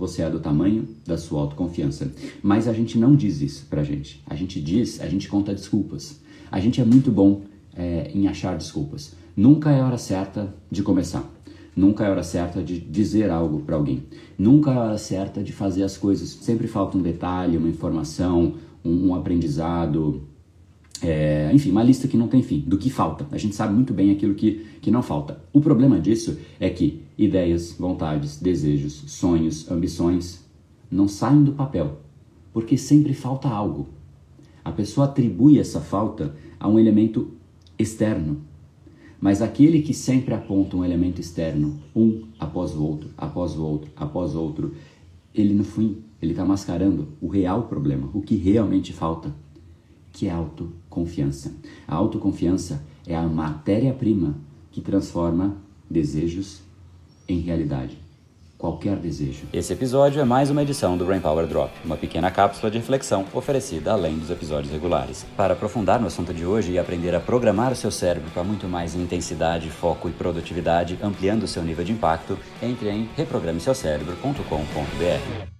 você é do tamanho da sua autoconfiança. Mas a gente não diz isso pra gente. A gente diz, a gente conta desculpas. A gente é muito bom é, em achar desculpas. Nunca é hora certa de começar. Nunca é hora certa de dizer algo para alguém. Nunca é hora certa de fazer as coisas. Sempre falta um detalhe, uma informação, um, um aprendizado, é, enfim, uma lista que não tem fim, do que falta. A gente sabe muito bem aquilo que, que não falta. O problema disso é que ideias, vontades, desejos, sonhos, ambições não saem do papel, porque sempre falta algo. A pessoa atribui essa falta a um elemento externo. Mas aquele que sempre aponta um elemento externo, um após o outro, após o outro, após o outro, ele no fim, ele está mascarando o real problema, o que realmente falta que é autoconfiança. A autoconfiança é a matéria-prima que transforma desejos em realidade. Qualquer desejo. Esse episódio é mais uma edição do Brain Power Drop, uma pequena cápsula de reflexão oferecida além dos episódios regulares. Para aprofundar no assunto de hoje e aprender a programar o seu cérebro para muito mais intensidade, foco e produtividade, ampliando o seu nível de impacto, entre em reprogrameseucerebro.com.br.